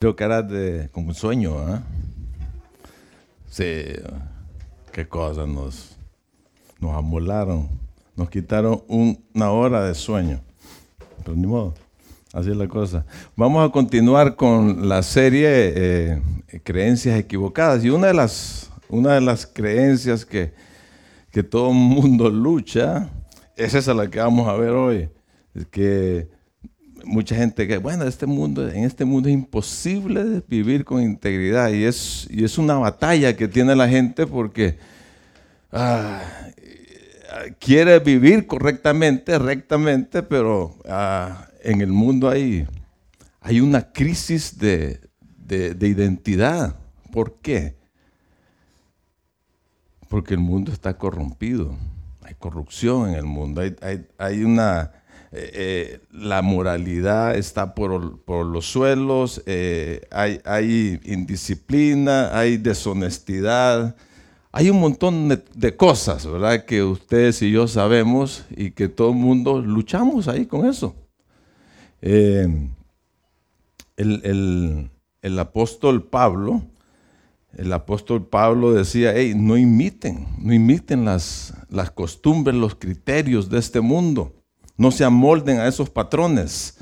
Que era de, como un sueño, ¿ah? Sí, qué cosa, nos, nos amolaron, nos quitaron una hora de sueño. Pero ni modo, así es la cosa. Vamos a continuar con la serie eh, Creencias Equivocadas. Y una de las, una de las creencias que, que todo mundo lucha es esa la que vamos a ver hoy. Es que mucha gente que, bueno, este en este mundo es imposible vivir con integridad y es, y es una batalla que tiene la gente porque ah, quiere vivir correctamente, rectamente, pero ah, en el mundo hay, hay una crisis de, identidad. ¿Por qué? Porque el mundo está corrompido, hay corrupción en el mundo, hay, hay una eh, eh, la moralidad está por, los suelos, eh, hay, indisciplina, hay deshonestidad, hay un montón de, cosas, ¿verdad? Que ustedes y yo sabemos y que todo el mundo luchamos ahí con eso. el, apóstol Pablo, el apóstol Pablo decía, hey, no imiten, no imiten las, las costumbres, los criterios de este mundo no se amolden a esos patrones.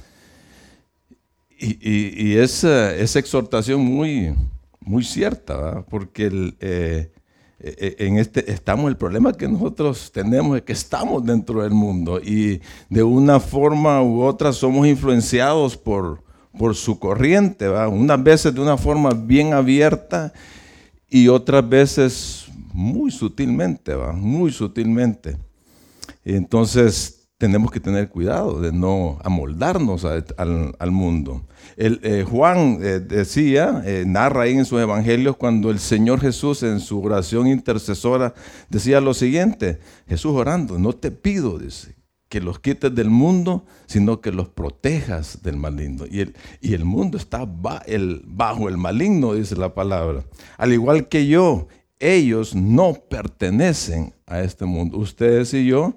Y, es esa, exhortación muy, muy cierta, porque el, eh, eh, en este estamos el problema que nosotros tenemos es que estamos dentro del mundo y de una forma u otra somos influenciados por, por su corriente, ¿va? unas veces de una forma bien abierta y otras veces muy sutilmente, ¿va? muy sutilmente. Entonces tenemos que tener cuidado de no amoldarnos al, mundo. El, eh, Juan eh, decía, eh, narra ahí en sus evangelios, cuando el Señor Jesús en su oración intercesora decía lo siguiente, Jesús orando, no te pido, dice, que los quites del mundo, sino que los protejas del maligno. Y el, y el mundo está bajo el maligno, dice la palabra. Al igual que yo, ellos no pertenecen a este mundo. Ustedes y yo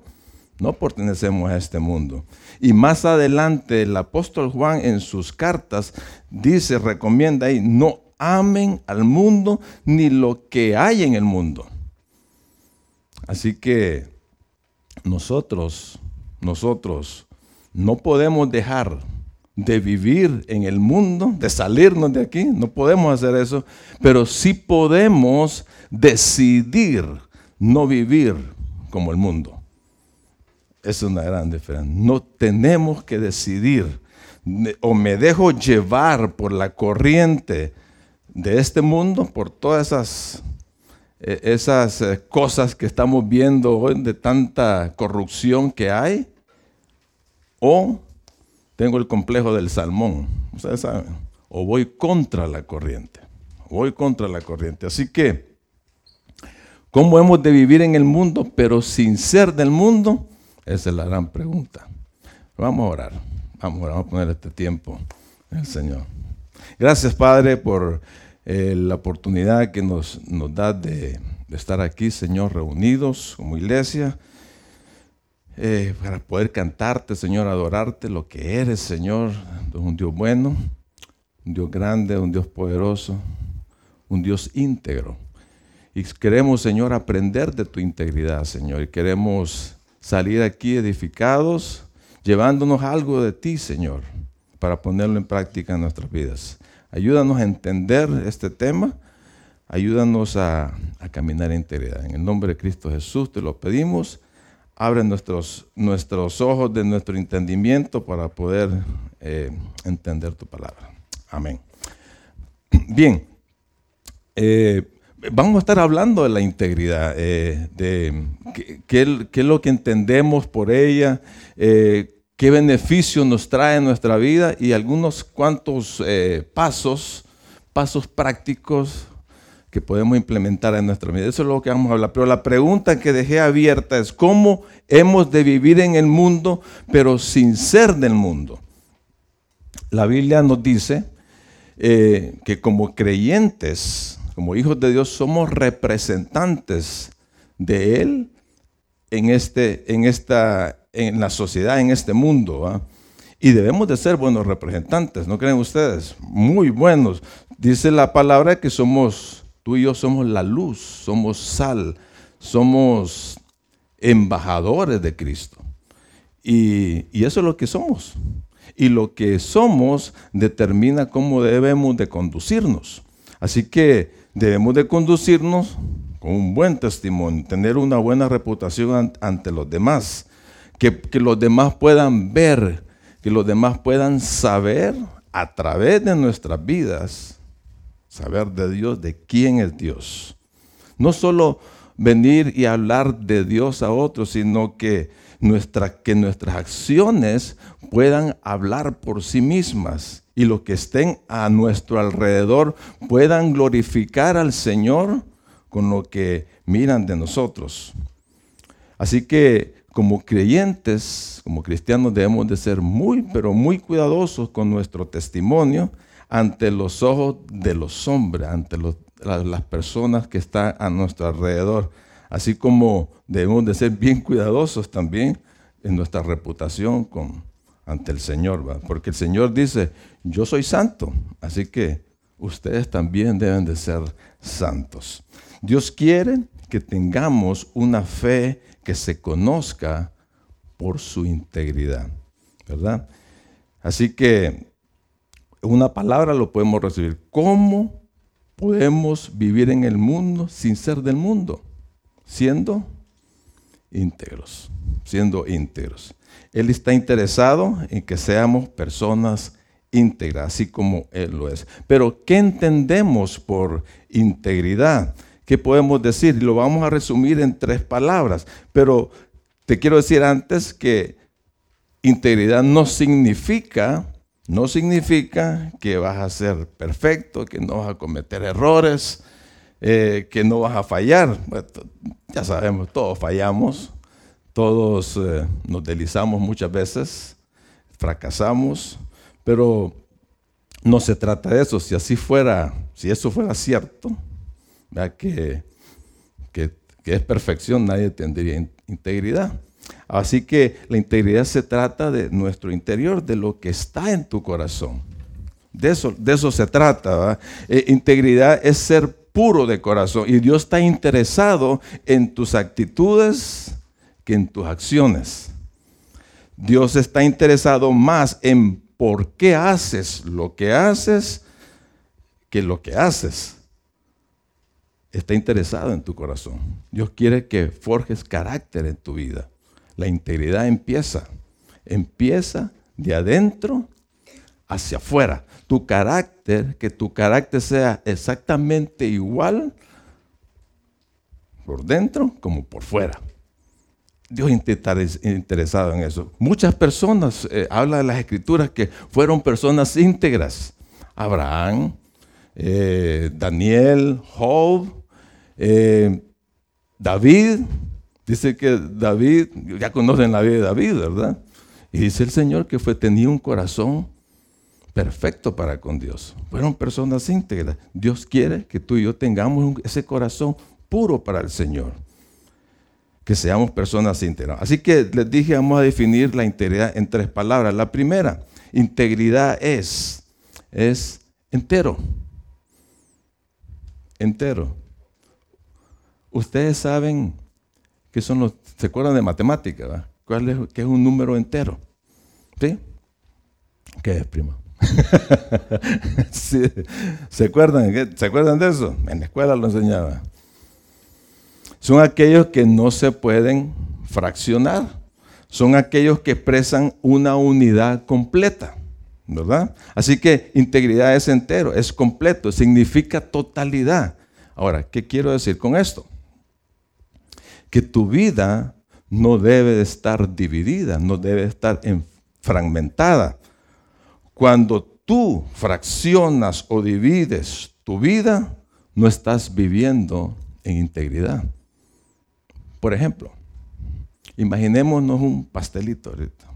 no pertenecemos a este mundo. Y más adelante el apóstol Juan en sus cartas dice, recomienda ahí, no amen al mundo ni lo que hay en el mundo. Así que nosotros, nosotros no podemos dejar de vivir en el mundo, de salirnos de aquí, no podemos hacer eso, pero sí podemos decidir no vivir como el mundo. Es una gran diferencia. No tenemos que decidir o me dejo llevar por la corriente de este mundo, por todas esas, eh, eh, cosas que estamos viendo hoy de tanta corrupción que hay, o tengo el complejo del salmón, ustedes saben, o voy contra la corriente, voy contra la corriente. Así que, ¿cómo hemos de vivir en el mundo, pero sin ser del mundo? Esa es la gran pregunta. Vamos a orar. Vamos a, orar, vamos a poner este tiempo el Señor. Gracias, Padre, por eh, la oportunidad que nos, nos da de, estar aquí, Señor, reunidos como iglesia. Eh, para poder cantarte, Señor, adorarte lo que eres, Señor, un Dios bueno, un Dios grande, un Dios poderoso, un Dios íntegro. Y queremos, Señor, aprender de tu integridad, Señor, y queremos salir aquí edificados, llevándonos algo de ti, Señor, para ponerlo en práctica en nuestras vidas. Ayúdanos a entender este tema, ayúdanos a, caminar en integridad. En el nombre de Cristo Jesús te lo pedimos. Abre nuestros, nuestros ojos de nuestro entendimiento para poder eh, entender tu palabra. Amén. Bien. Eh, vamos a estar hablando de la integridad, eh, de qué, es lo que entendemos por ella, eh, qué beneficio nos trae en nuestra vida y algunos cuantos eh, pasos, pasos prácticos que podemos implementar en nuestra vida. Eso es lo que vamos a hablar. Pero la pregunta que dejé abierta es cómo hemos de vivir en el mundo, pero sin ser del mundo. La Biblia nos dice que como creyentes, como hijos de Dios, somos representantes de Él en, este, en, esta, en la sociedad, en este mundo. Y debemos de ser buenos representantes, ¿no creen ustedes? Muy buenos. Dice la palabra que somos, tú y yo somos la luz, somos sal, somos embajadores de Cristo. Y, y eso es lo que somos. Y lo que somos determina cómo debemos de conducirnos. Así que debemos de conducirnos con un buen testimonio, tener una buena reputación ante los demás, que, que los demás puedan ver, que los demás puedan saber a través de nuestras vidas, saber de Dios, de quién es Dios. No solo venir y hablar de Dios a otros, sino que, nuestra, que nuestras acciones puedan hablar por sí mismas y los que estén a nuestro alrededor puedan glorificar al Señor con lo que miran de nosotros. Así que como creyentes, como cristianos debemos de ser muy, pero muy cuidadosos con nuestro testimonio ante los ojos de los hombres, ante las personas que están a nuestro alrededor. Así como debemos de ser bien cuidadosos también en nuestra reputación con, ante el Señor, porque el Señor dice, yo soy santo, así que ustedes también deben de ser santos. Dios quiere que tengamos una fe que se conozca por su integridad, ¿verdad? Así que una palabra lo podemos recibir. ¿Cómo podemos vivir en el mundo sin ser del mundo? Siendo íntegros, siendo íntegros. Él está interesado en que seamos personas íntegras, así como Él lo es. Pero, ¿qué entendemos por integridad? ¿Qué podemos decir? Lo vamos a resumir en tres palabras, pero te quiero decir antes que integridad no significa, no significa que vas a ser perfecto, que no vas a cometer errores, eh, que no vas a fallar. ya sabemos, todos fallamos, todos eh, nos deslizamos muchas veces, fracasamos, pero no se trata de eso. Si así fuera, si eso fuera cierto, que, que, es perfección, nadie tendría integridad. Así que la integridad se trata de nuestro interior, de lo que está en tu corazón. De eso, de eso se trata. Eh, integridad es ser puro de corazón y Dios está interesado en tus actitudes que en tus acciones. Dios está interesado más en por qué haces lo que haces que lo que haces está interesado en tu corazón. Dios quiere que forjes carácter en tu vida. La integridad empieza, empieza de adentro hacia afuera. Tu carácter, que tu carácter sea exactamente igual por dentro como por fuera. Dios está interesado en eso. Muchas personas, eh, habla de las escrituras que fueron personas íntegras. Abraham, eh, Daniel, Job, eh, David, dice que David, ya conocen la vida de David, ¿verdad? Y dice el Señor que fue, tenía un corazón perfecto para con Dios. Fueron personas íntegras. Dios quiere que tú y yo tengamos ese corazón puro para el Señor. Que seamos personas íntegras. Así que les dije, vamos a definir la integridad en tres palabras. La primera, integridad es, es entero. Entero. Ustedes saben que son los, ¿se acuerdan de matemática? ¿Cuál es, qué es un número entero? ¿Sí? ¿Qué es, primo? ¿Se, acuerdan, ¿Se acuerdan de eso? En la escuela lo enseñaba. Son aquellos que no se pueden fraccionar. Son aquellos que expresan una unidad completa. ¿Verdad? Así que integridad es entero, es completo, significa totalidad. Ahora, ¿qué quiero decir con esto? que tu vida no debe de estar dividida, no debe estar fragmentada. Cuando tú fraccionas o divides tu vida, no estás viviendo en integridad. Por ejemplo, imaginémonos un pastelito ahorita.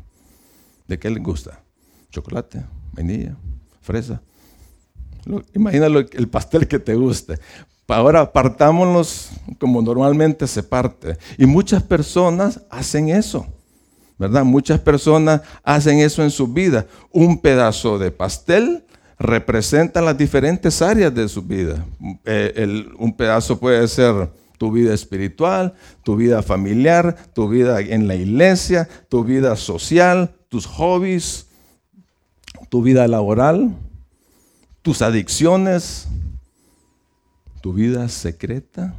¿De qué le gusta? Chocolate, vainilla, fresa. Imagínalo el pastel que te guste. Ahora apartámonos como normalmente se parte. Y muchas personas hacen eso. ¿verdad? Muchas personas hacen eso en su vida. Un pedazo de pastel representa las diferentes áreas de su vida. Eh, un pedazo puede ser tu vida espiritual, tu vida familiar, tu vida en la iglesia, tu vida social, tus hobbies, tu vida laboral, tus adicciones, tu vida secreta,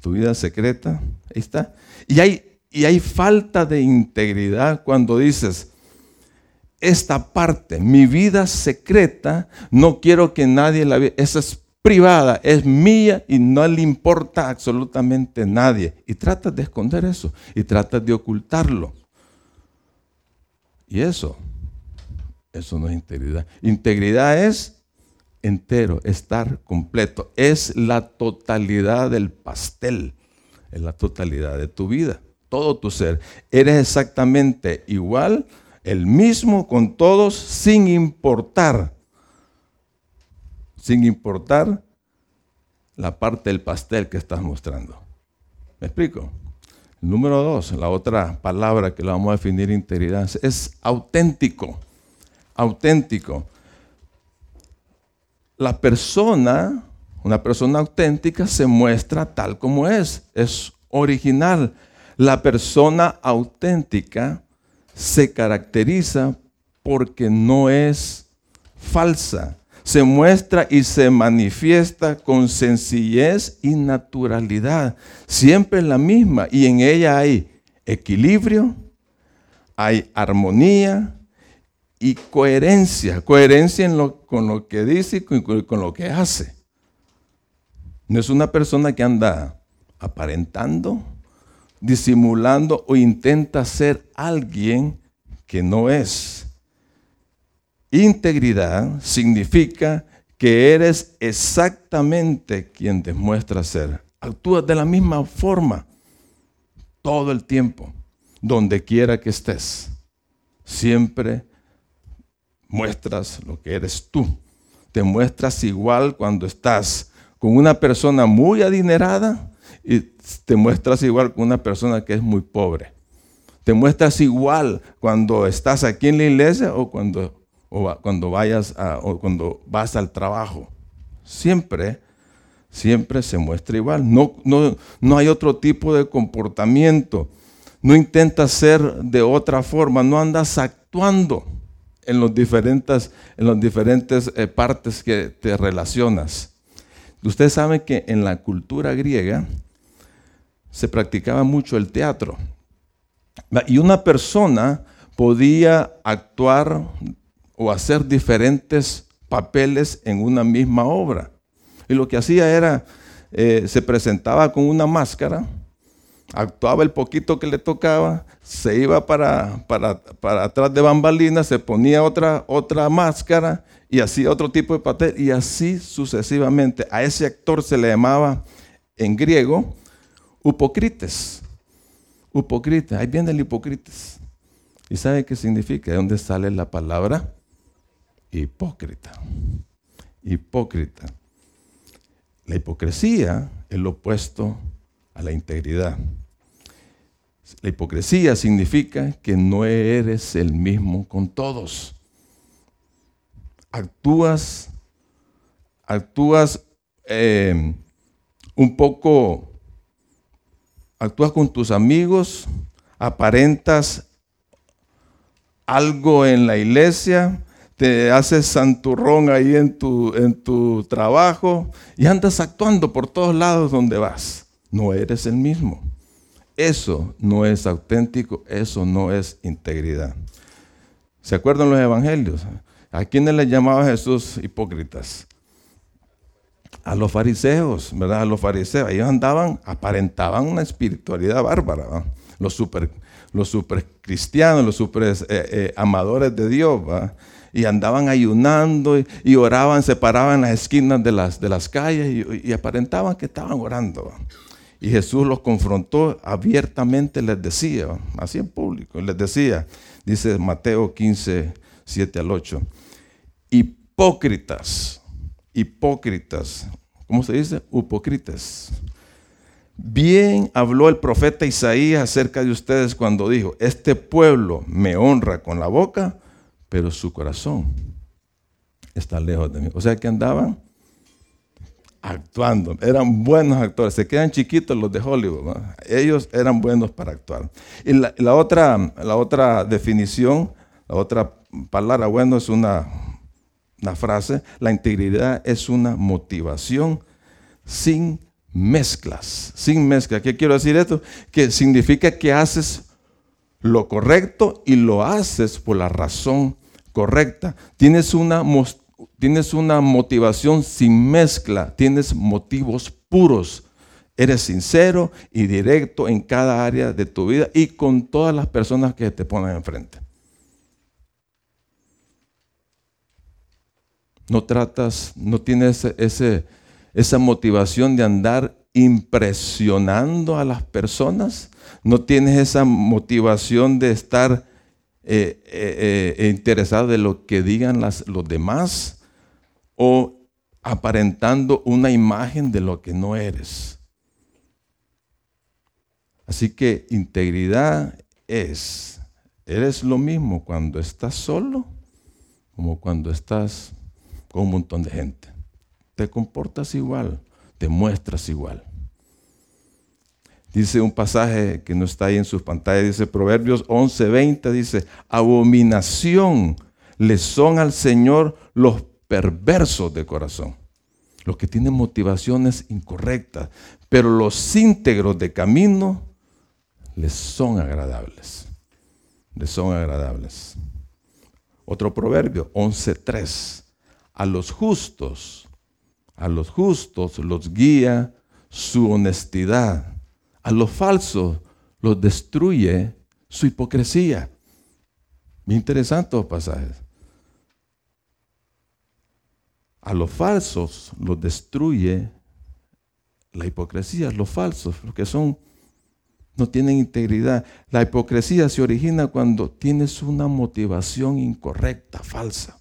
tu vida secreta, ahí está. Y hay, y hay falta de integridad cuando dices, esta parte, mi vida secreta, no quiero que nadie la vea. Esa es privada, es mía y no le importa absolutamente nadie. Y tratas de esconder eso y tratas de ocultarlo. Y eso, eso no es integridad. Integridad es entero, estar completo. Es la totalidad del pastel, es la totalidad de tu vida, todo tu ser. Eres exactamente igual el mismo con todos sin importar, sin importar la parte del pastel que estás mostrando. ¿Me explico? número dos, la otra palabra que la vamos a definir integridad es auténtico. Auténtico. La persona, una persona auténtica se muestra tal como es, es original. La persona auténtica se caracteriza porque no es falsa. Se muestra y se manifiesta con sencillez y naturalidad. Siempre la misma. Y en ella hay equilibrio, hay armonía y coherencia. Coherencia con lo que dice y con lo que hace. No es una persona que anda aparentando, disimulando o intenta ser alguien que no es. Integridad significa que eres exactamente quien demuestra ser. Actúas de la misma forma todo el tiempo, donde quiera que estés. Siempre muestras lo que eres tú. Te muestras igual cuando estás con una persona muy adinerada y te muestras igual con una persona que es muy pobre. Te muestras igual cuando estás aquí en la iglesia o cuando, cuando vayas o cuando vas al trabajo. Siempre, siempre se muestra igual. No, no, no hay otro tipo de comportamiento. No intentas ser de otra forma. No andas actuando en los diferentes, en las diferentes eh, partes que te relacionas. Ustedes saben que en la cultura griega, se practicaba mucho el teatro. Y una persona podía actuar o hacer diferentes papeles en una misma obra. Y lo que hacía era, eh, se presentaba con una máscara, actuaba el poquito que le tocaba, se iba para, para, para atrás de bambalinas, se ponía otra, otra máscara y hacía otro tipo de papel y así sucesivamente. A ese actor se le llamaba en griego Upocrites. Upocrites. Ahí viene el hipócritas. ¿Y sabe qué significa? ¿De dónde sale la palabra? Hipócrita. Hipócrita. La hipocresía es lo opuesto a la integridad. La hipocresía significa que no eres el mismo con todos. Actúas, actúas eh, un poco actúas con tus amigos, aparentas algo en la iglesia, te haces santurrón ahí en tu, en tu trabajo y andas actuando por todos lados donde vas. No eres el mismo. Eso no es auténtico, eso no es integridad. ¿Se acuerdan los evangelios? ¿A quiénes les llamaba Jesús hipócritas? a los fariseos, ¿verdad? A los fariseos. Ellos andaban, aparentaban una espiritualidad bárbara, Los super, los super cristianos, los super eh, eh, amadores de Dios, Y andaban ayunando y, oraban, se paraban en las esquinas de las, de las calles y, aparentaban que estaban orando. Y Jesús los confrontó abiertamente, les decía, así en público, les decía, dice Mateo 15, 7 al 8, hipócritas hipócritas. ¿Cómo se dice? Hipócritas. Bien habló el profeta Isaías acerca de ustedes cuando dijo, este pueblo me honra con la boca, pero su corazón está lejos de mí. O sea que andaban actuando, eran buenos actores, se quedan chiquitos los de Hollywood, ellos eran buenos para actuar. Y la, otra, la otra definición, la otra palabra bueno es una, una frase, la integridad es una motivación sin mezclas, sin mezclas. ¿Qué quiero decir esto? Que significa que haces lo correcto y lo haces por la razón correcta. Tienes una, tienes una motivación sin mezcla, tienes motivos puros. Eres sincero y directo en cada área de tu vida y con todas las personas que te ponen enfrente. No tratas, no tienes ese esa motivación de andar impresionando a las personas, no tienes esa motivación de estar eh, eh, eh, interesado de lo que digan los demás o aparentando una imagen de lo que no eres. Así que integridad es, eres lo mismo cuando estás solo como cuando estás con un montón de gente te comportas igual, te muestras igual. Dice un pasaje que no está ahí en sus pantallas, dice Proverbios 11:20, dice, abominación le son al Señor los perversos de corazón, los que tienen motivaciones incorrectas, pero los íntegros de camino les son agradables, les son agradables. Otro proverbio, 11:3, a los justos a los justos los guía su honestidad. A los falsos los destruye su hipocresía. Muy interesantes pasajes. A los falsos los destruye la hipocresía. Los falsos, los que son, no tienen integridad. La hipocresía se origina cuando tienes una motivación incorrecta, falsa.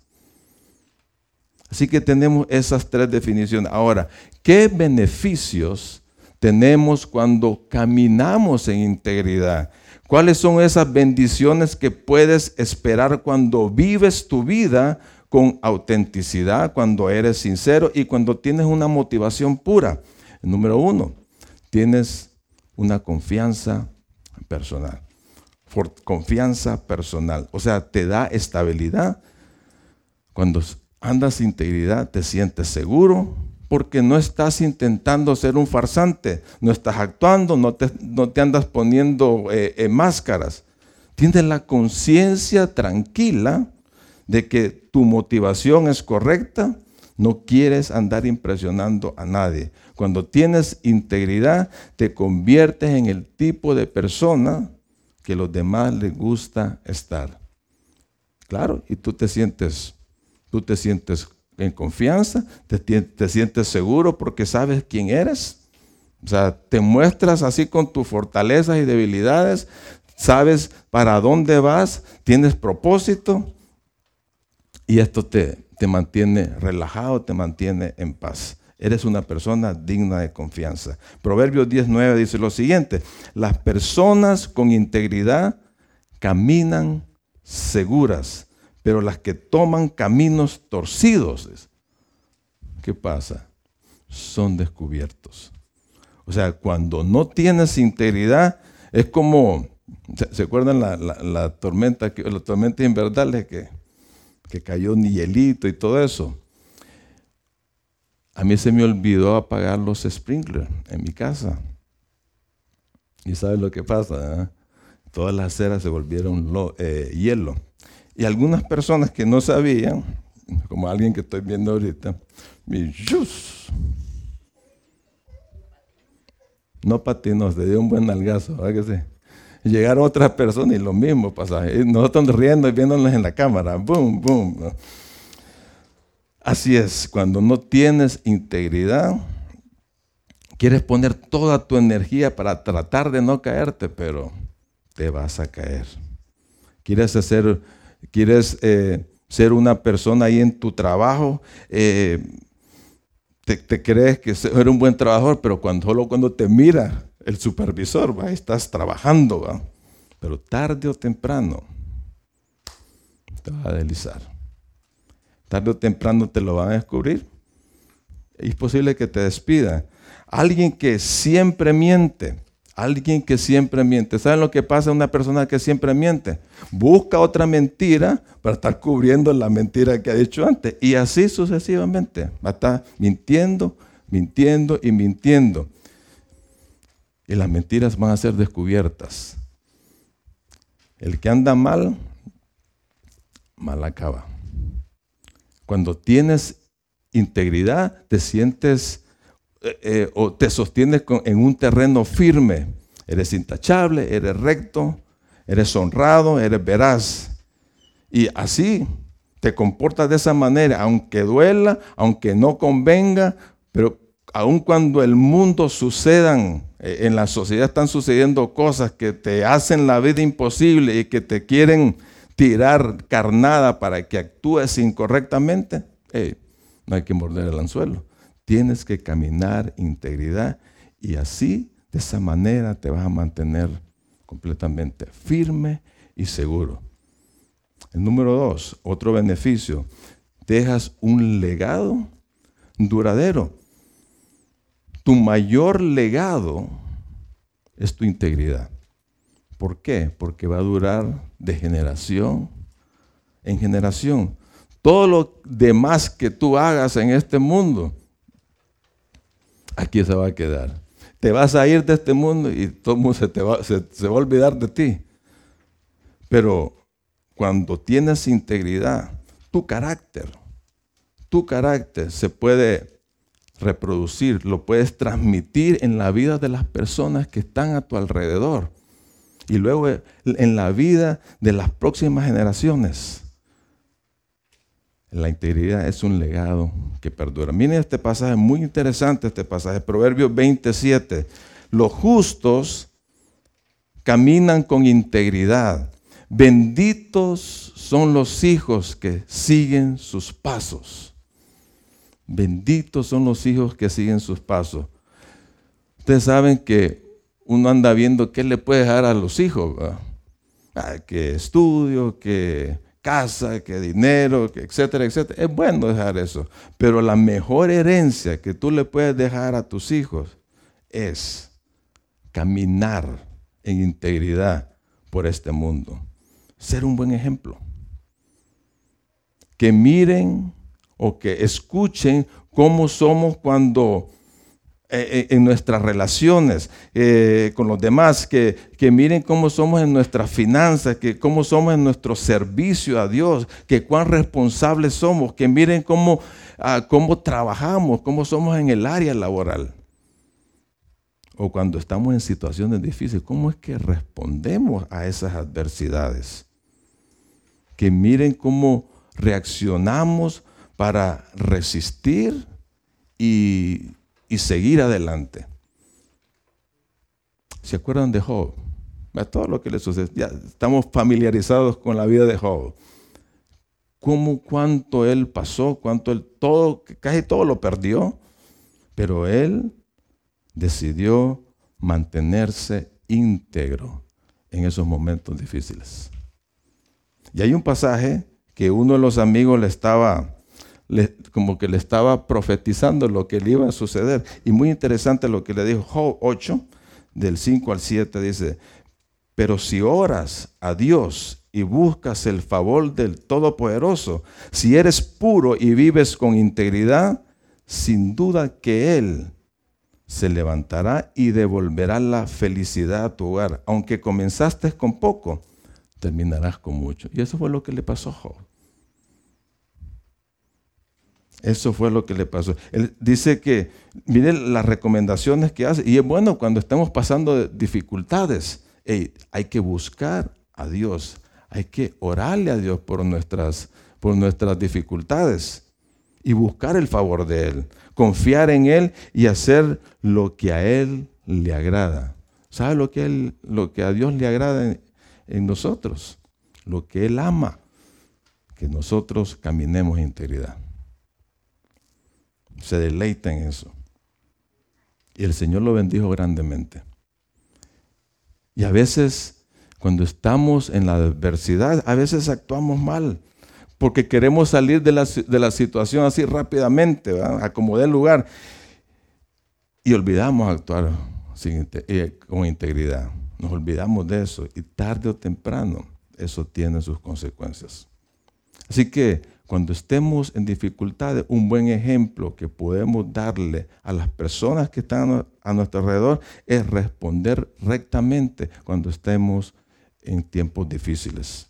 Así que tenemos esas tres definiciones. Ahora, ¿qué beneficios tenemos cuando caminamos en integridad? ¿Cuáles son esas bendiciones que puedes esperar cuando vives tu vida con autenticidad, cuando eres sincero y cuando tienes una motivación pura? Número uno, tienes una confianza personal. confianza personal. O sea, te da estabilidad cuando andas integridad, te sientes seguro, porque no estás intentando ser un farsante, no estás actuando, no te, no te andas poniendo eh, eh, máscaras. Tienes la conciencia tranquila de que tu motivación es correcta, no quieres andar impresionando a nadie. Cuando tienes integridad, te conviertes en el tipo de persona que los demás les gusta estar. Claro, y tú te sientes tú te sientes en confianza, te, sientes seguro porque sabes quién eres. O sea, te muestras así con tus fortalezas y debilidades, sabes para dónde vas, tienes propósito y esto te, te mantiene relajado, te mantiene en paz. Eres una persona digna de confianza. Proverbios 19 dice lo siguiente, las personas con integridad caminan seguras pero las que toman caminos torcidos, ¿qué pasa? Son descubiertos. O sea, cuando no tienes integridad, es como, ¿se, acuerdan la, tormenta, la tormenta invernal que, que cayó ni hielito y todo eso? A mí se me olvidó apagar los sprinklers en mi casa. ¿Y sabes lo que pasa? Eh? Todas las aceras se volvieron eh, hielo. Y algunas personas que no sabían, como alguien que estoy viendo ahorita, me no patinó, se dio un buen algazo, ¿verdad llegaron otras personas y lo mismo pasa. Nosotros riendo y viéndonos en la cámara, boom, boom. Así es, cuando no tienes integridad, quieres poner toda tu energía para tratar de no caerte, pero te vas a caer. Quieres hacer quieres eh, ser una persona ahí en tu trabajo, eh, te, crees que eres un buen trabajador, pero cuando, solo cuando te mira el supervisor, ¿va? estás trabajando, pero tarde o temprano te va a deslizar. Tarde o temprano te lo van a descubrir. Es posible que te despida. Alguien que siempre miente, alguien que siempre miente. ¿Saben lo que pasa a una persona que siempre miente? Busca otra mentira para estar cubriendo la mentira que ha dicho antes. Y así sucesivamente. Va a estar mintiendo, mintiendo y mintiendo. Y las mentiras van a ser descubiertas. El que anda mal, mal acaba. Cuando tienes integridad, te sientes eh, eh, o te sostienes en un terreno firme. Eres intachable, eres recto, eres honrado, eres veraz. Y así te comportas de esa manera, aunque duela, aunque no convenga, pero aun cuando el mundo sucedan, eh, en la sociedad están sucediendo cosas que te hacen la vida imposible y que te quieren tirar carnada para que actúes incorrectamente, no hay que morder el anzuelo. Tienes que caminar integridad y así, de esa manera, te vas a mantener completamente firme y seguro. El número dos, otro beneficio, dejas un legado duradero. Tu mayor legado es tu integridad. ¿Por qué? Porque va a durar de generación en generación. Todo lo demás que tú hagas en este mundo, aquí se va a quedar. Te vas a ir de este mundo y todo el mundo se, te va, va a olvidar de ti. Pero cuando tienes integridad, tu carácter, tu carácter se puede reproducir, lo puedes transmitir en la vida de las personas que están a tu alrededor y luego en la vida de las próximas generaciones. La integridad es un legado que perdura. Miren este pasaje, muy interesante este pasaje, Proverbios 27. Los justos caminan con integridad. Benditos son los hijos que siguen sus pasos. Benditos son los hijos que siguen sus pasos. Ustedes saben que uno anda viendo qué le puede dejar a los hijos. Ah, que estudio, que casa, que dinero, etcétera, etcétera. Es bueno dejar eso. Pero la mejor herencia que tú le puedes dejar a tus hijos es caminar en integridad por este mundo. Ser un buen ejemplo. Que miren o que escuchen cómo somos cuando eh, eh, en nuestras relaciones eh, con los demás, que, miren cómo somos en nuestras finanzas, que cómo somos en nuestro servicio a Dios, que cuán responsables somos, que miren cómo, ah, cómo trabajamos, cómo somos en el área laboral. O cuando estamos en situaciones difíciles, ¿cómo es que respondemos a esas adversidades? Que miren cómo reaccionamos para resistir y y seguir adelante. ¿Se acuerdan de Job? todo lo que le sucede. Ya estamos familiarizados con la vida de Job. Cómo, cuánto él pasó, cuánto él todo, casi todo lo perdió, pero él decidió mantenerse íntegro en esos momentos difíciles. Y hay un pasaje que uno de los amigos le estaba como que le estaba profetizando lo que le iba a suceder. Y muy interesante lo que le dijo Job 8, del 5 al 7, dice, pero si oras a Dios y buscas el favor del Todopoderoso, si eres puro y vives con integridad, sin duda que Él se levantará y devolverá la felicidad a tu hogar. Aunque comenzaste con poco, terminarás con mucho. Y eso fue lo que le pasó a Job. Eso fue lo que le pasó. Él dice que, miren las recomendaciones que hace. Y es bueno cuando estamos pasando dificultades. hay que buscar a Dios. Hay que orarle a Dios por nuestras, por nuestras dificultades. Y buscar el favor de Él. Confiar en Él y hacer lo que a Él le agrada. ¿Sabe lo que, él, lo que a Dios le agrada en nosotros? Lo que Él ama. Que nosotros caminemos en integridad. Se deleita en eso. Y el Señor lo bendijo grandemente. Y a veces, cuando estamos en la adversidad, a veces actuamos mal, porque queremos salir de la, situación así rápidamente, acomodar el lugar, y olvidamos actuar eh, con integridad. Nos olvidamos de eso, y tarde o temprano eso tiene sus consecuencias. Así que cuando estemos en dificultades, un buen ejemplo que podemos darle a las personas que están a nuestro alrededor es responder rectamente cuando estemos en tiempos difíciles.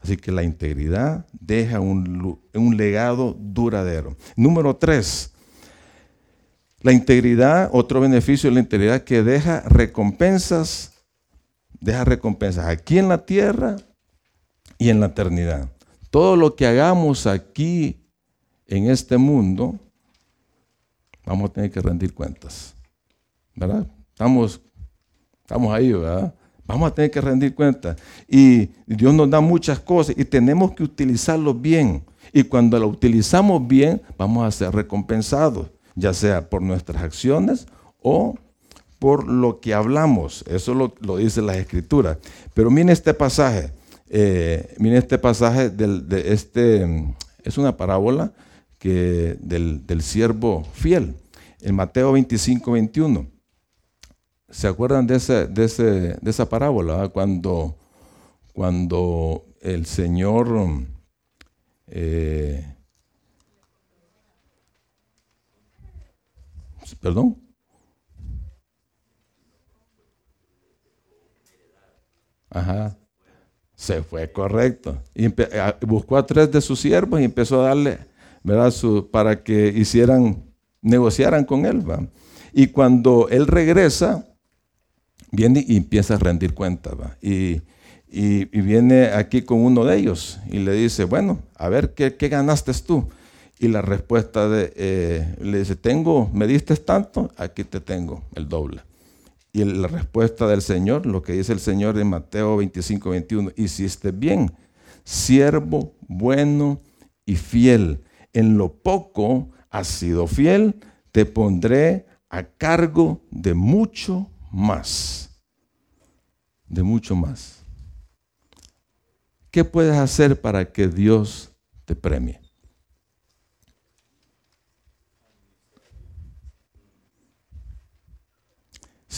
Así que la integridad deja un, legado duradero. Número tres, la integridad, otro beneficio de la integridad que deja recompensas, deja recompensas aquí en la tierra y en la eternidad todo lo que hagamos aquí en este mundo, vamos a tener que rendir cuentas. ¿Verdad? Estamos, estamos ahí, ¿verdad? Vamos a tener que rendir cuentas. Y Dios nos da muchas cosas y tenemos que utilizarlo bien. Y cuando lo utilizamos bien, vamos a ser recompensados, ya sea por nuestras acciones o por lo que hablamos. Eso lo, dice la Escritura. Pero miren este pasaje. Eh, miren este pasaje de este, es una parábola que del, siervo fiel, en Mateo 25, 21. ¿Se acuerdan de, ese, de, esa parábola? Cuando, cuando el Señor eh, perdón. Ajá. Se fue correcto. Y buscó a tres de sus siervos y empezó a darle, ¿verdad? Para que hicieran, negociaran con él. Y cuando él regresa, viene y empieza a rendir cuentas. Y, viene aquí con uno de ellos y le dice, bueno, a ver, ¿qué, ganaste tú? Y la respuesta de, eh, le dice, tengo, me diste tanto, aquí te tengo el doble. Y la respuesta del Señor, lo que dice el Señor en Mateo 25, 21, hiciste bien, siervo bueno y fiel. En lo poco has sido fiel, te pondré a cargo de mucho más. De mucho más. ¿Qué puedes hacer para que Dios te premie?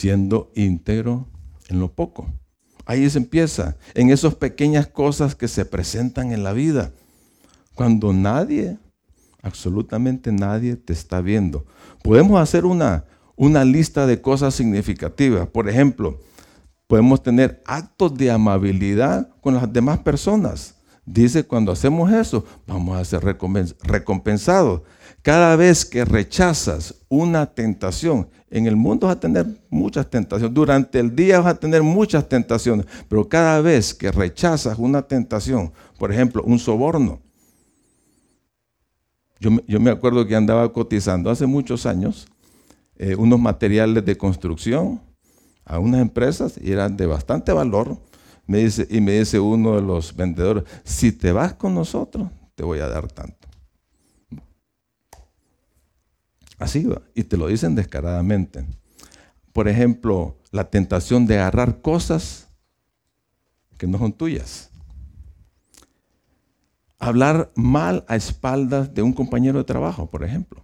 Siendo íntegro en lo poco. Ahí se empieza, en esas pequeñas cosas que se presentan en la vida, cuando nadie, absolutamente nadie te está viendo. Podemos hacer una, una lista de cosas significativas. Por ejemplo, podemos tener actos de amabilidad con las demás personas. Dice, cuando hacemos eso, vamos a ser recompensados. Cada vez que rechazas una tentación, en el mundo vas a tener muchas tentaciones. Durante el día vas a tener muchas tentaciones. Pero cada vez que rechazas una tentación, por ejemplo, un soborno. Yo, me acuerdo que andaba cotizando hace muchos años eh, unos materiales de construcción a unas empresas y eran de bastante valor. Y me dice uno de los vendedores, si te vas con nosotros, te voy a dar tanto. Y te lo dicen descaradamente. Por ejemplo, la tentación de agarrar cosas que no son tuyas. Hablar mal a espaldas de un compañero de trabajo, por ejemplo.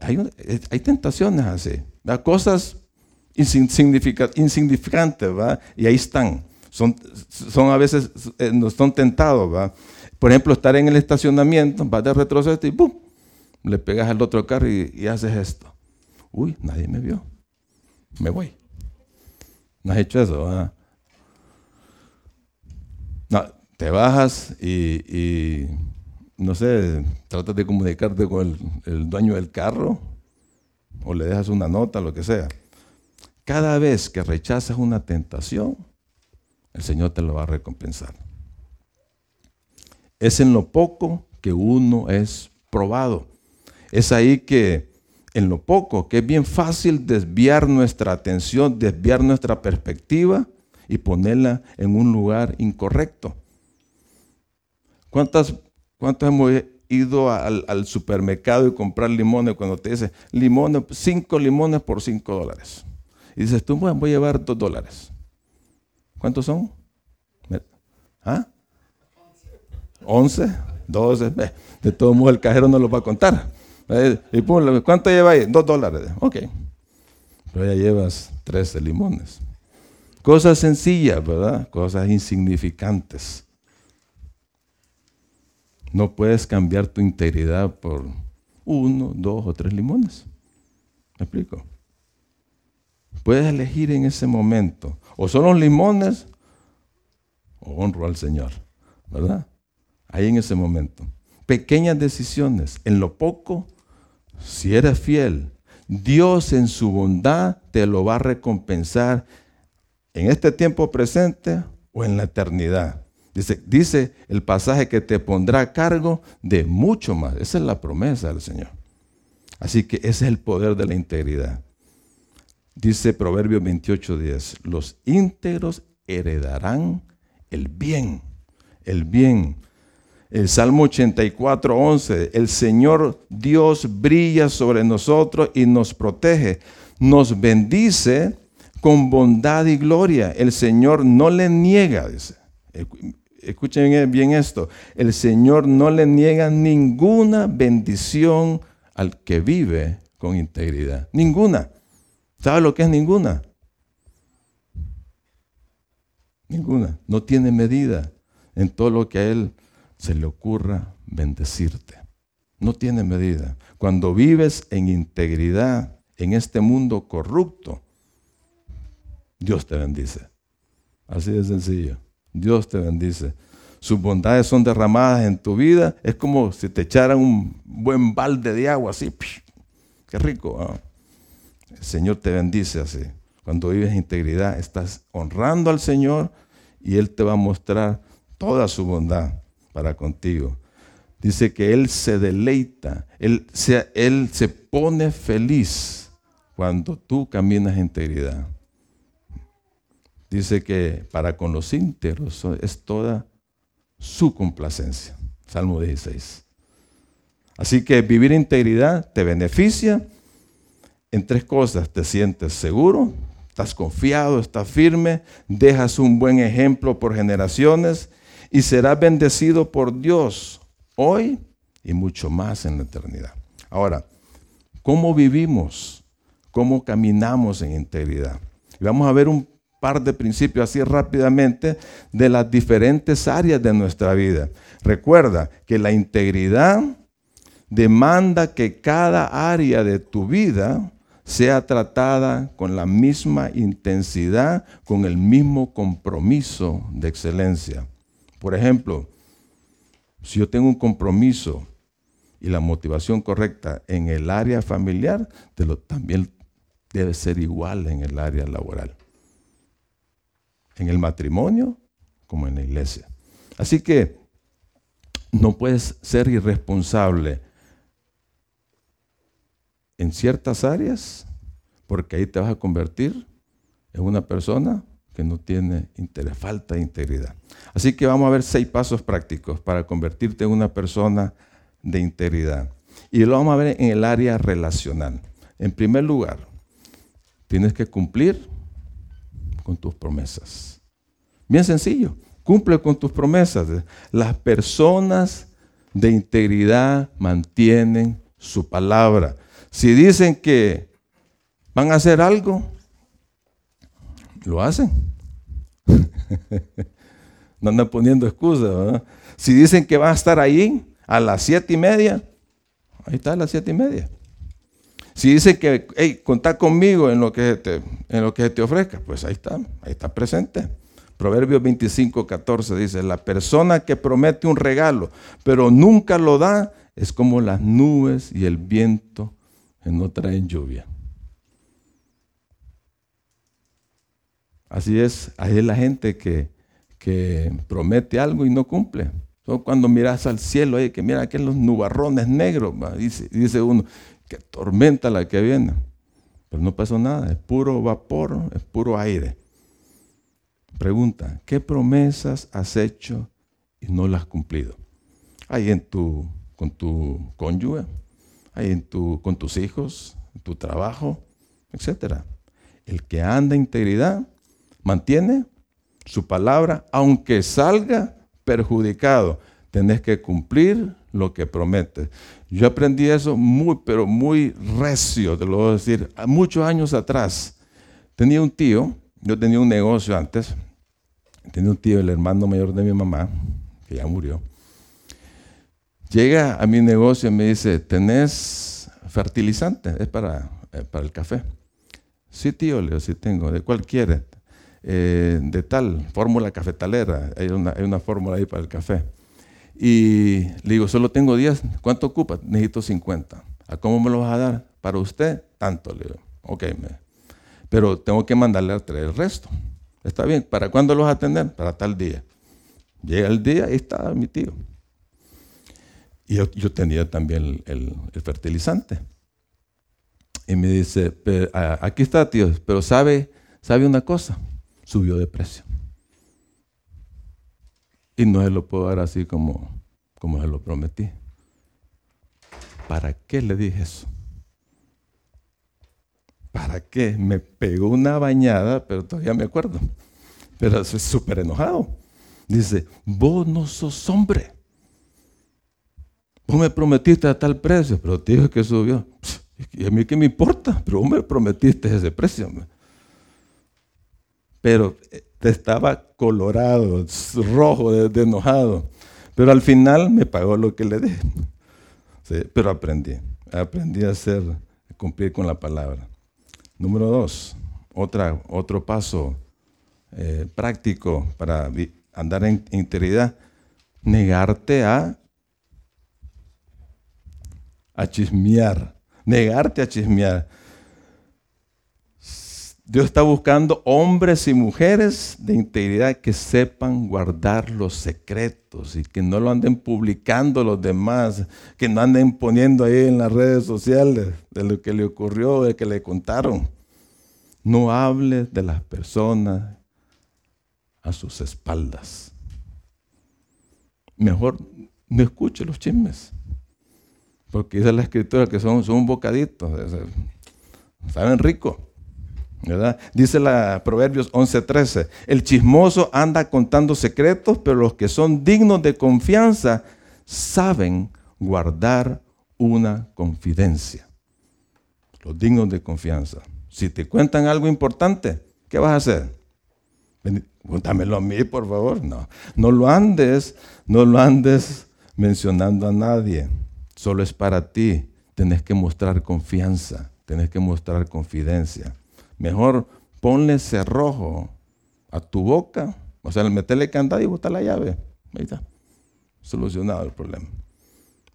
Hay, tentaciones así. Cosas insignificantes, ¿va? Y ahí están. Son, son a veces, eh, nos son tentados, ¿va? Por ejemplo, estar en el estacionamiento, vas de retroceso y ¡pum! Le pegas al otro carro y, haces esto. Uy, nadie me vio. Me voy. ¿No has hecho eso? No, te bajas y, no sé, tratas de comunicarte con el, el dueño del carro o le dejas una nota, lo que sea. Cada vez que rechazas una tentación, el Señor te lo va a recompensar. Es en lo poco que uno es probado. Es ahí que en lo poco, que es bien fácil desviar nuestra atención, desviar nuestra perspectiva y ponerla en un lugar incorrecto. ¿Cuántas, cuántos hemos ido al, supermercado y comprar limones cuando te dice limones, cinco limones por cinco dólares? Y dices, tú voy a llevar dos dólares. ¿Cuántos son? ¿Ah? ¿Once? ¿Doce? De todo modo el cajero no lo va a contar. Y ¿cuánto lleva ahí? Dos dólares. Ok. Pero ya llevas trece limones. Cosas sencillas, ¿verdad? Cosas insignificantes. No puedes cambiar tu integridad por uno, dos o tres limones. ¿Me explico? Puedes elegir en ese momento. O son los limones o honro al Señor. ¿Verdad? Ahí en ese momento. Pequeñas decisiones. En lo poco, si eres fiel, Dios en su bondad te lo va a recompensar en este tiempo presente o en la eternidad. Dice, el pasaje que te pondrá a cargo de mucho más. Esa es la promesa del Señor. Así que ese es el poder de la integridad. Dice Proverbio 28:10, los íntegros heredarán el bien, el bien. El Salmo 84:11, el Señor Dios brilla sobre nosotros y nos protege, nos bendice con bondad y gloria. El Señor no le niega. Escuchen bien esto. El Señor no le niega ninguna bendición al que vive con integridad. Ninguna. ¿Sabe lo que es ninguna? Ninguna. No tiene medida en todo lo que a Él se le ocurra bendecirte. No tiene medida. Cuando vives en integridad en este mundo corrupto, Dios te bendice. Así de sencillo. Dios te bendice. Sus bondades son derramadas en tu vida. Es como si te echaran un buen balde de agua así. Qué rico. ¿ah? El Señor te bendice así. Cuando vives en integridad, estás honrando al Señor y Él te va a mostrar toda su bondad para contigo. Dice que Él se deleita, Él se, él se pone feliz cuando tú caminas en integridad dice que para con los íntegros es toda su complacencia. Salmo 16. Así que vivir integridad te beneficia en tres cosas. Te sientes seguro, estás confiado, estás firme, dejas un buen ejemplo por generaciones y serás bendecido por Dios hoy y mucho más en la eternidad. Ahora, ¿cómo vivimos? ¿Cómo caminamos en integridad? Y vamos a ver un par de principios así rápidamente de las diferentes áreas de nuestra vida. Recuerda que la integridad demanda que cada área de tu vida sea tratada con la misma intensidad, con el mismo compromiso de excelencia. Por ejemplo, si yo tengo un compromiso y la motivación correcta en el área familiar, también debe ser igual en el área laboral en el matrimonio como en la iglesia. Así que no puedes ser irresponsable en ciertas áreas porque ahí te vas a convertir en una persona que no tiene falta de integridad. Así que vamos a ver seis pasos prácticos para convertirte en una persona de integridad. Y lo vamos a ver en el área relacional. En primer lugar, tienes que cumplir con tus promesas. Bien sencillo, cumple con tus promesas. Las personas de integridad mantienen su palabra. Si dicen que van a hacer algo, lo hacen. no andan poniendo excusas. Si dicen que van a estar ahí a las siete y media, ahí está a las siete y media. Si dice que, hey, contá conmigo en lo que te, en lo que te ofrezca, pues ahí está, ahí está presente. Proverbios 25, 14 dice, la persona que promete un regalo, pero nunca lo da, es como las nubes y el viento que no traen lluvia. Así es, ahí es la gente que, promete algo y no cumple. cuando miras al cielo, hay que mira los nubarrones negros, dice, dice uno, que tormenta la que viene. Pero no pasó nada, es puro vapor, es puro aire. Pregunta, ¿qué promesas has hecho y no las has cumplido? Ahí en tu con tu cónyuge, en tu, con tus hijos, en tu trabajo, etc. El que anda en integridad mantiene su palabra, aunque salga perjudicado. Tenés que cumplir lo que prometes. Yo aprendí eso muy, pero muy recio, te lo voy a decir, muchos años atrás. Tenía un tío, yo tenía un negocio antes, tenía un tío, el hermano mayor de mi mamá, que ya murió. Llega a mi negocio y me dice, ¿tenés fertilizante? Es para, eh, para el café. Sí, tío, le digo, sí tengo. ¿De cuál? Eh, de tal, fórmula cafetalera. Hay una, hay una fórmula ahí para el café. Y le digo, solo tengo 10. ¿Cuánto ocupa? Necesito 50. ¿A cómo me lo vas a dar? Para usted, tanto. Le digo, ok, pero tengo que mandarle a traer el resto. Está bien, ¿para cuándo lo vas a tener? Para tal día. Llega el día y está mi tío. Y yo, tenía también el, fertilizante. Y me dice, aquí está, tío, pero sabe, sabe una cosa, subió de precio. Y no se lo puedo dar así como, como se lo prometí. ¿Para qué le dije eso? ¿Para qué? Me pegó una bañada, pero todavía me acuerdo. Pero soy súper enojado. Dice, vos no sos hombre. Vos me prometiste a tal precio, pero te dije que subió. ¿Y a mí qué me importa? Pero vos me prometiste ese precio. Pero eh, estaba colorado, rojo, de, enojado. Pero al final me pagó lo que le dije. pero aprendí. Aprendí a hacer, cumplir con la palabra. Número dos, otra, otro paso eh, práctico para andar en integridad, negarte a, a chismear, negarte a chismear. Dios está buscando hombres y mujeres de integridad que sepan guardar los secretos y que no lo anden publicando los demás, que no anden poniendo ahí en las redes sociales de lo que le ocurrió, de que le contaron. No hables de las personas a sus espaldas. Mejor no escuche los chismes. Porque dice la escritura que son, son un bocadito. Saben rico. Dice la Proverbios 11:13, el chismoso anda contando secretos, pero los que son dignos de confianza saben guardar una confidencia. Los dignos de confianza. Si te cuentan algo importante, ¿qué vas a hacer? Cuéntamelo a mí, por favor. No, no lo andes, no lo andes mencionando a nadie. Solo es para ti. Tenés que mostrar confianza, tenés que mostrar confidencia. Mejor ponle cerrojo a tu boca, o sea, meterle candado y botar la llave. Ahí está. Solucionado el problema.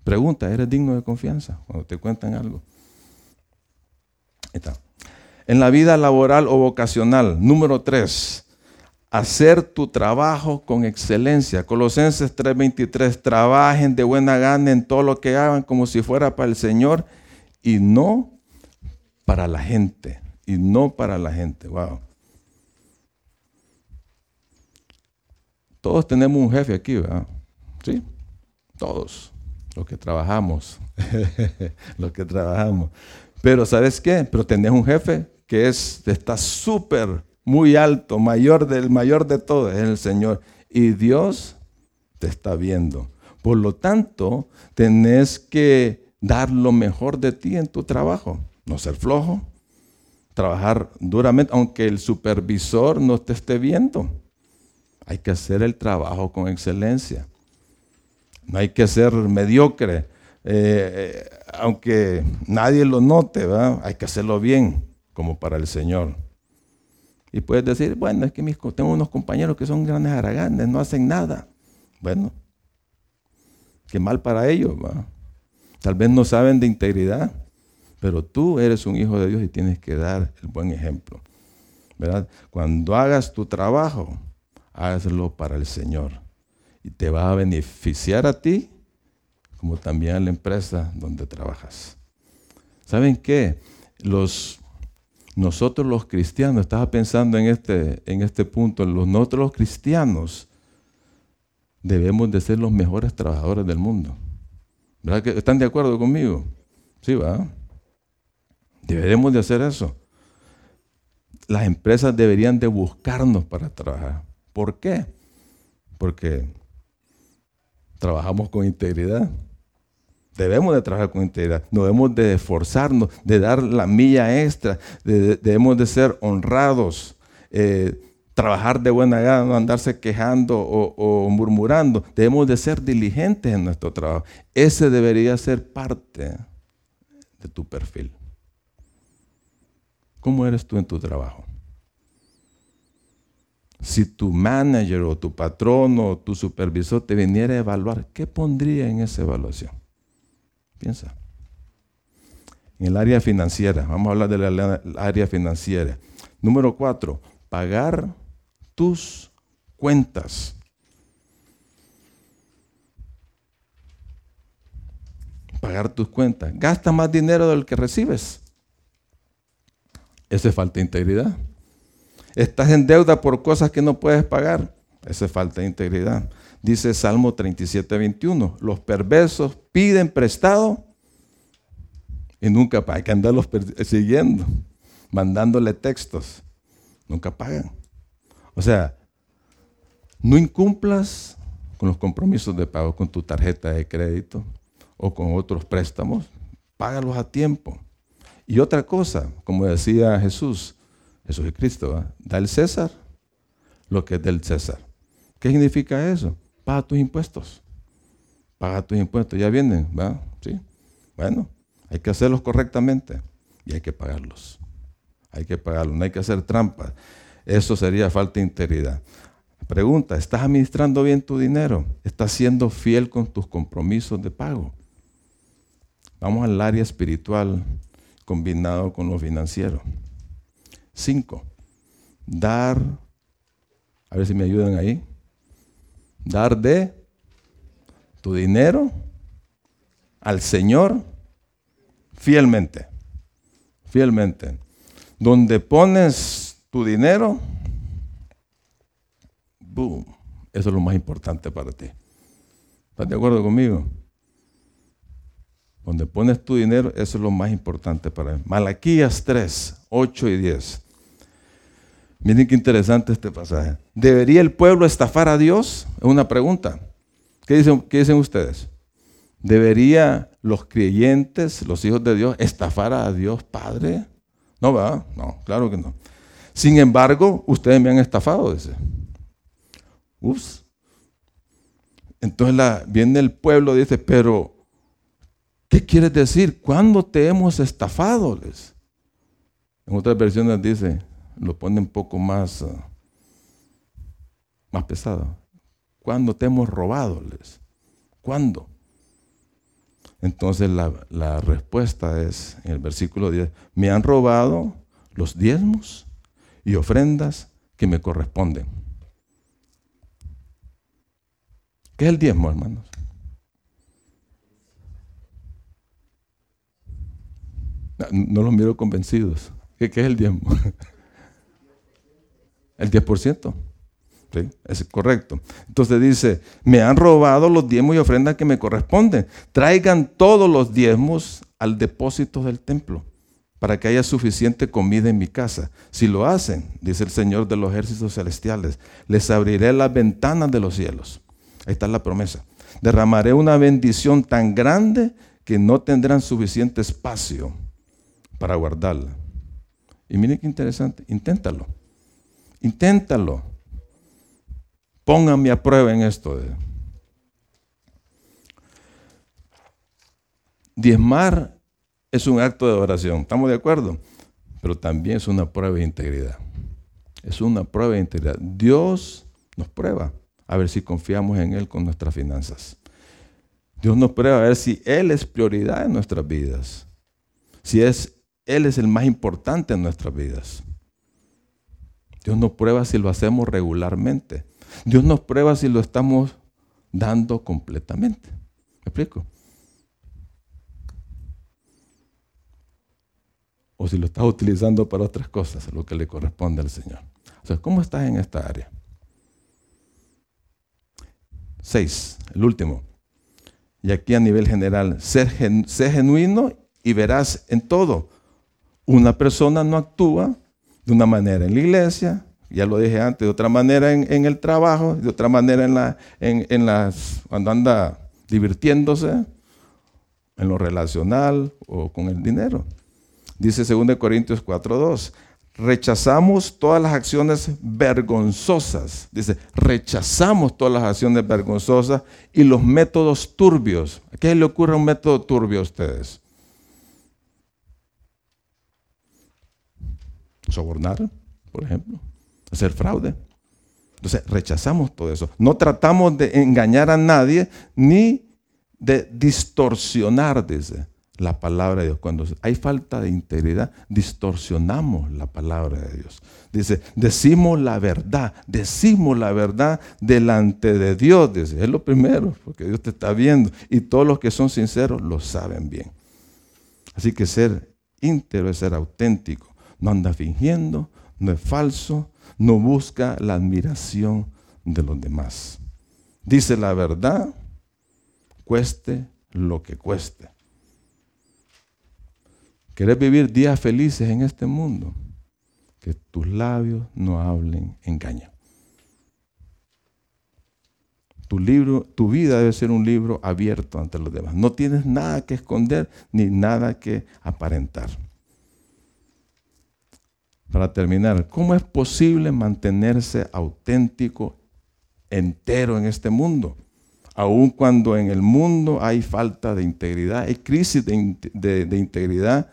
Pregunta, ¿eres digno de confianza cuando te cuentan algo? Ahí está. En la vida laboral o vocacional, número tres, hacer tu trabajo con excelencia. Colosenses 3:23, trabajen de buena gana en todo lo que hagan como si fuera para el Señor y no para la gente y no para la gente. Wow. Todos tenemos un jefe aquí, ¿verdad? Sí, todos, los que trabajamos, los que trabajamos. Pero ¿sabes qué? Pero tenés un jefe que es, está súper, muy alto, mayor del mayor de todos, es el Señor. Y Dios te está viendo. Por lo tanto, tenés que dar lo mejor de ti en tu trabajo. No ser flojo, trabajar duramente, aunque el supervisor no te esté viendo. Hay que hacer el trabajo con excelencia. No hay que ser mediocre, eh, eh, aunque nadie lo note, hay que hacerlo bien, como para el Señor. Y puedes decir, bueno, es que mis, tengo unos compañeros que son grandes haraganes, no hacen nada. Bueno, qué mal para ellos. Tal vez no saben de integridad. Pero tú eres un hijo de Dios y tienes que dar el buen ejemplo. ¿verdad? Cuando hagas tu trabajo, hazlo para el Señor. Y te va a beneficiar a ti como también a la empresa donde trabajas. ¿Saben qué? Los, nosotros los cristianos, estaba pensando en este, en este punto, los, nosotros los cristianos debemos de ser los mejores trabajadores del mundo. ¿Verdad están de acuerdo conmigo? Sí, va. Deberemos de hacer eso. Las empresas deberían de buscarnos para trabajar. ¿Por qué? Porque trabajamos con integridad. Debemos de trabajar con integridad, debemos de esforzarnos, de dar la milla extra, debemos de ser honrados, eh, trabajar de buena gana, no andarse quejando o, murmurando. Debemos de ser diligentes en nuestro trabajo. Ese debería ser parte de tu perfil. ¿Cómo eres tú en tu trabajo? Si tu manager o tu patrón o tu supervisor te viniera a evaluar, ¿qué pondría en esa evaluación? Piensa. En el área financiera, vamos a hablar del área financiera. Número cuatro, pagar tus cuentas. Pagar tus cuentas. Gasta más dinero del que recibes. Esa es falta de integridad. Estás en deuda por cosas que no puedes pagar. Esa es falta de integridad. Dice Salmo 37, 21. Los perversos piden prestado y nunca pagan. Hay que andarlos siguiendo, mandándole textos. Nunca pagan. O sea, no incumplas con los compromisos de pago con tu tarjeta de crédito o con otros préstamos. Págalos a tiempo. Y otra cosa, como decía Jesús, Jesús es Cristo, da el César lo que es del César. ¿Qué significa eso? Paga tus impuestos. Paga tus impuestos. Ya vienen, ¿va? Sí. Bueno, hay que hacerlos correctamente y hay que pagarlos. Hay que pagarlos, no hay que hacer trampas. Eso sería falta de integridad. Pregunta, ¿estás administrando bien tu dinero? ¿Estás siendo fiel con tus compromisos de pago? Vamos al área espiritual combinado con lo financiero. Cinco, dar, a ver si me ayudan ahí, dar de tu dinero al Señor fielmente, fielmente. Donde pones tu dinero, boom, eso es lo más importante para ti. ¿Estás de acuerdo conmigo? Donde pones tu dinero, eso es lo más importante para mí. Malaquías 3, 8 y 10. Miren qué interesante este pasaje. ¿Debería el pueblo estafar a Dios? Es una pregunta. ¿Qué dicen, ustedes? ¿Debería los creyentes, los hijos de Dios, estafar a Dios Padre? No, va, no, claro que no. Sin embargo, ustedes me han estafado, dice. Ups. Entonces viene el pueblo y dice, pero, ¿qué quieres decir? ¿Cuándo te hemos estafado? Les? En otras versiones dice, lo pone un poco más, ah, más pesado. ¿Cuándo te hemos robado? Les? ¿Cuándo? Entonces la respuesta es, en el versículo 10, me han robado los diezmos y ofrendas que me corresponden. ¿Qué es el diezmo, hermanos? No, los miro convencidos. ¿Qué, es el diezmo? El 10%. ¿Sí? Es correcto. Entonces dice, me han robado los diezmos y ofrendas que me corresponden. Traigan todos los diezmos al depósito del templo para que haya suficiente comida en mi casa. Si lo hacen, dice el Señor de los ejércitos celestiales, les abriré las ventanas de los cielos. Ahí está la promesa. Derramaré una bendición tan grande que no tendrán suficiente espacio para guardarla. Y miren qué interesante, inténtalo. Inténtalo. Pónganme a prueba en esto. Diezmar es un acto de oración. ¿Estamos de acuerdo? Pero también es una prueba de integridad. Es una prueba de integridad. Dios nos prueba a ver si confiamos en Él con nuestras finanzas. Dios nos prueba a ver si Él es prioridad en nuestras vidas. Si es, Él es el más importante en nuestras vidas. Dios nos prueba si lo hacemos regularmente. Dios nos prueba si lo estamos dando completamente. ¿Me explico? o si lo estás utilizando para otras cosas, lo que le corresponde al Señor. O sea, ¿cómo estás en esta área? Seis, el último. y aquí a nivel general, sé, genuino y verás en todo. Una persona no actúa de una manera en la iglesia, ya lo dije antes, de otra manera en, el trabajo, de otra manera en, la, en, las, cuando anda divirtiéndose, en lo relacional o con el dinero. Dice 2 Corintios 4.2, rechazamos todas las acciones vergonzosas. Dice, rechazamos todas las acciones vergonzosas y los métodos turbios. ¿A qué le ocurre un método turbio a ustedes? Sobornar, por ejemplo. Hacer fraude. Entonces, rechazamos todo eso. No tratamos de engañar a nadie ni de distorsionar, dice la palabra de Dios. Cuando hay falta de integridad, distorsionamos la palabra de Dios. Dice, decimos la verdad, decimos la verdad delante de Dios. Dice, es lo primero, porque Dios te está viendo. Y todos los que son sinceros lo saben bien. Así que ser íntegro es ser auténtico. No anda fingiendo, no es falso, no busca la admiración de los demás. Dice la verdad, cueste lo que cueste. ¿Querés vivir días felices en este mundo? Que tus labios no hablen engaño. Tu libro, tu vida debe ser un libro abierto ante los demás. No tienes nada que esconder ni nada que aparentar. Para terminar, ¿cómo es posible mantenerse auténtico, entero en este mundo? Aun cuando en el mundo hay falta de integridad, hay crisis de, integridad,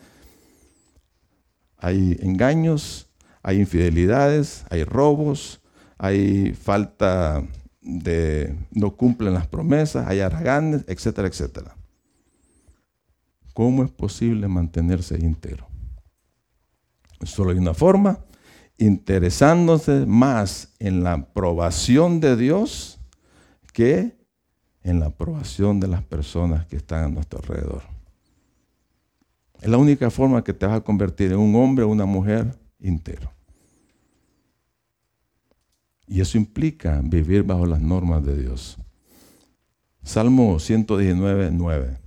hay engaños, hay infidelidades, hay robos, hay falta de no cumplen las promesas, hay haraganes, etcétera, etcétera. ¿Cómo es posible mantenerse íntegro? Solo hay una forma, interesándose más en la aprobación de Dios que en la aprobación de las personas que están a nuestro alrededor. Es la única forma que te vas a convertir en un hombre o una mujer íntegro. Y eso implica vivir bajo las normas de Dios. Salmo 119, 9.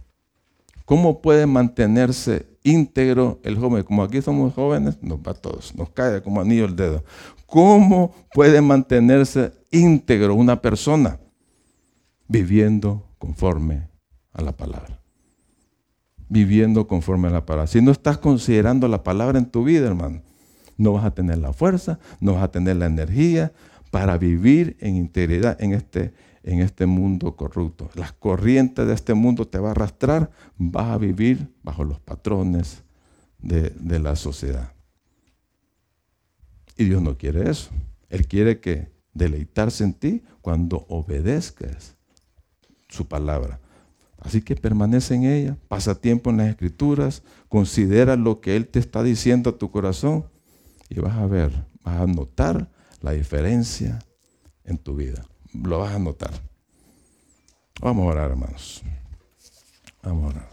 ¿Cómo puede mantenerse íntegro el joven? Como aquí somos jóvenes, nos va a todos, nos cae como anillo el dedo. ¿Cómo puede mantenerse íntegro una persona? Viviendo conforme a la palabra viviendo conforme a la palabra. Si no estás considerando la palabra en tu vida, hermano, no vas a tener la fuerza, no vas a tener la energía para vivir en integridad en este, en este mundo corrupto. Las corrientes de este mundo te va a arrastrar, vas a vivir bajo los patrones de, la sociedad. Y Dios no quiere eso. Él quiere que deleitarse en ti cuando obedezcas su palabra. Así que permanece en ella, pasa tiempo en las escrituras, considera lo que Él te está diciendo a tu corazón y vas a ver, vas a notar la diferencia en tu vida. Lo vas a notar. Vamos a orar, hermanos. Vamos a orar.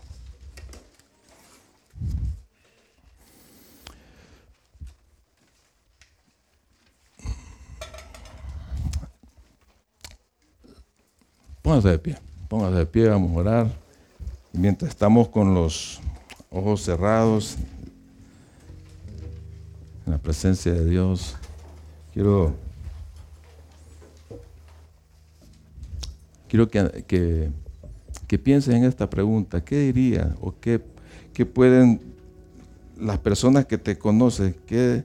Póngase de pie. Póngase de pie, vamos a orar. mientras estamos con los ojos cerrados en la presencia de Dios, quiero, quiero que, que, piensen en esta pregunta. ¿Qué diría o qué, qué pueden las personas que te conocen, qué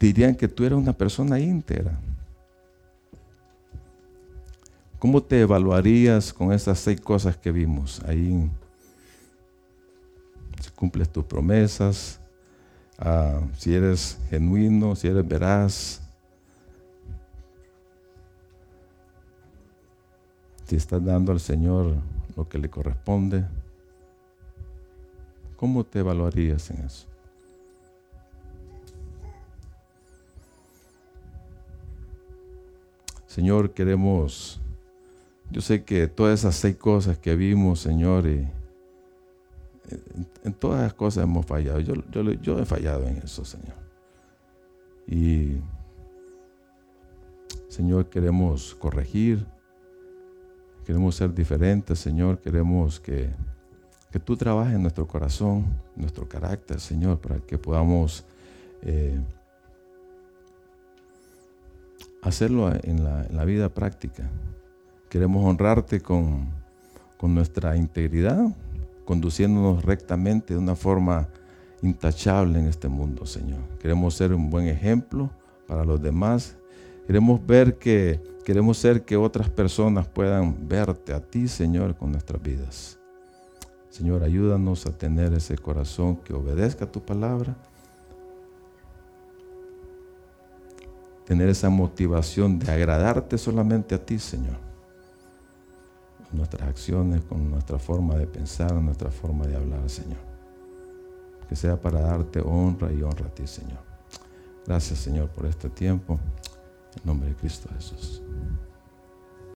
dirían que tú eres una persona íntegra? ¿Cómo te evaluarías con esas seis cosas que vimos ahí? Si cumples tus promesas, ah, si eres genuino, si eres veraz, si estás dando al Señor lo que le corresponde, ¿cómo te evaluarías en eso? Señor, queremos yo sé que todas esas seis cosas que vimos, Señor, y en, todas las cosas hemos fallado. Yo, yo, he fallado en eso, Señor. Y, Señor, queremos corregir Queremos ser diferentes, Señor. Queremos que, que tú trabajes en nuestro corazón, nuestro carácter, Señor, para que podamos eh, hacerlo en la, vida práctica. Queremos honrarte con, con nuestra integridad, conduciéndonos rectamente de una forma intachable en este mundo, Señor. Queremos ser un buen ejemplo para los demás. Queremos ver que queremos ser que otras personas puedan verte a ti, Señor, con nuestras vidas. Señor, ayúdanos a tener ese corazón que obedezca a tu palabra. Tener esa motivación de agradarte solamente a ti, Señor. nuestras acciones, con nuestra forma de pensar, nuestra forma de hablar, Señor que sea para darte honra y honra a ti, Señor. Gracias, Señor, por este tiempo. En nombre de Cristo Jesús.